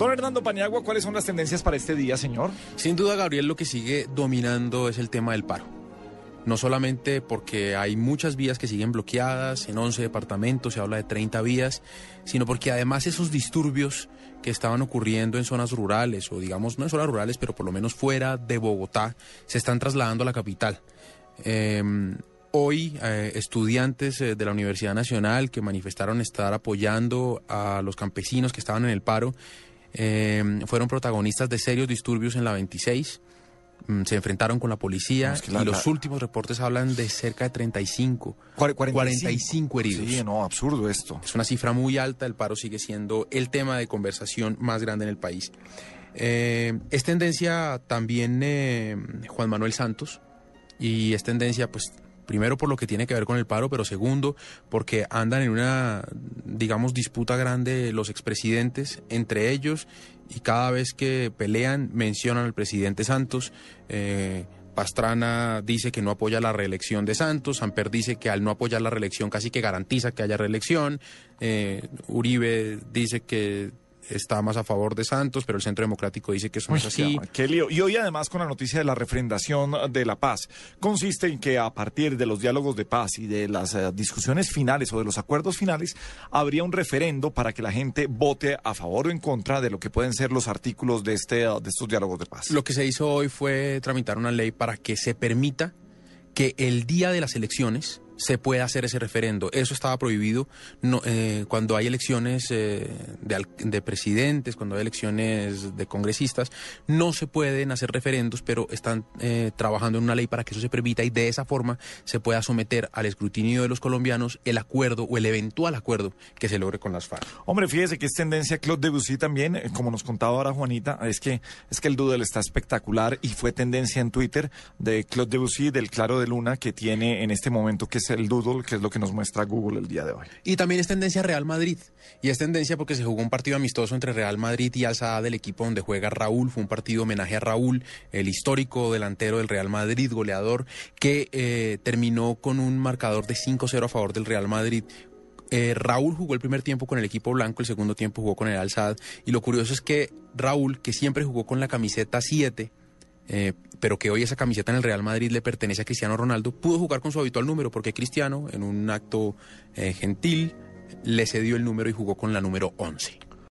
Don Hernando Paniagua, ¿cuáles son las tendencias para este día, señor? Sin duda, Gabriel, lo que sigue dominando es el tema del paro. No solamente porque hay muchas vías que siguen bloqueadas, en 11 departamentos se habla de 30 vías, sino porque además esos disturbios que estaban ocurriendo en zonas rurales, o digamos no en zonas rurales, pero por lo menos fuera de Bogotá, se están trasladando a la capital. Eh, Hoy, eh, estudiantes eh, de la Universidad Nacional que manifestaron estar apoyando a los campesinos que estaban en el paro eh, fueron protagonistas de serios disturbios en la 26. Mm, se enfrentaron con la policía No, es que la- y los la- últimos reportes hablan de cerca de 35, Cuare- 45 heridos. Sí, no, absurdo esto. Es una cifra muy alta, el paro sigue siendo el tema de conversación más grande en el país. Eh, es tendencia también eh, Juan Manuel Santos y es tendencia pues primero por lo que tiene que ver con el paro, pero segundo porque andan en una, digamos, disputa grande los expresidentes entre ellos y cada vez que pelean mencionan al presidente Santos. eh, Pastrana dice que no apoya la reelección de Santos, Samper dice que al no apoyar la reelección casi que garantiza que haya reelección, eh, Uribe dice que está más a favor de Santos, pero el Centro Democrático dice que eso no es así. Qué, qué lío. Y hoy además con la noticia de la refrendación de la paz. Consiste en que a partir de los diálogos de paz y de las eh, discusiones finales o de los acuerdos finales, habría un referendo para que la gente vote a favor o en contra de lo que pueden ser los artículos de, este, de estos diálogos de paz. Lo que se hizo hoy fue tramitar una ley para que se permita que el día de las elecciones se pueda hacer ese referendo. Eso estaba prohibido no, eh, cuando hay elecciones eh, de, de presidentes, cuando hay elecciones de congresistas, no se pueden hacer referendos, pero están eh, trabajando en una ley para que eso se permita y de esa forma se pueda someter al escrutinio de los colombianos el acuerdo o el eventual acuerdo que se logre con las FARC. Hombre, fíjese que es tendencia Claude Debussy también, eh, como nos contaba ahora Juanita, es que es que el doodle está espectacular y fue tendencia en Twitter de Claude Debussy del Claro de Luna que tiene en este momento que el doodle, que es lo que nos muestra Google el día de hoy. Y también es tendencia Real Madrid. Y es tendencia porque se jugó un partido amistoso entre Real Madrid y Alzada del equipo donde juega Raúl. Fue un partido homenaje a Raúl, el histórico delantero del Real Madrid, goleador, que eh, terminó con un marcador de 5-0 a favor del Real Madrid. Eh, Raúl jugó el primer tiempo con el equipo blanco, el segundo tiempo jugó con el Alzad. Y lo curioso es que Raúl, que siempre jugó con la camiseta 7, eh, pero que hoy esa camiseta en el Real Madrid le pertenece a Cristiano Ronaldo, pudo jugar con su habitual número porque Cristiano, en un acto eh, gentil, le cedió el número y jugó con la número 11.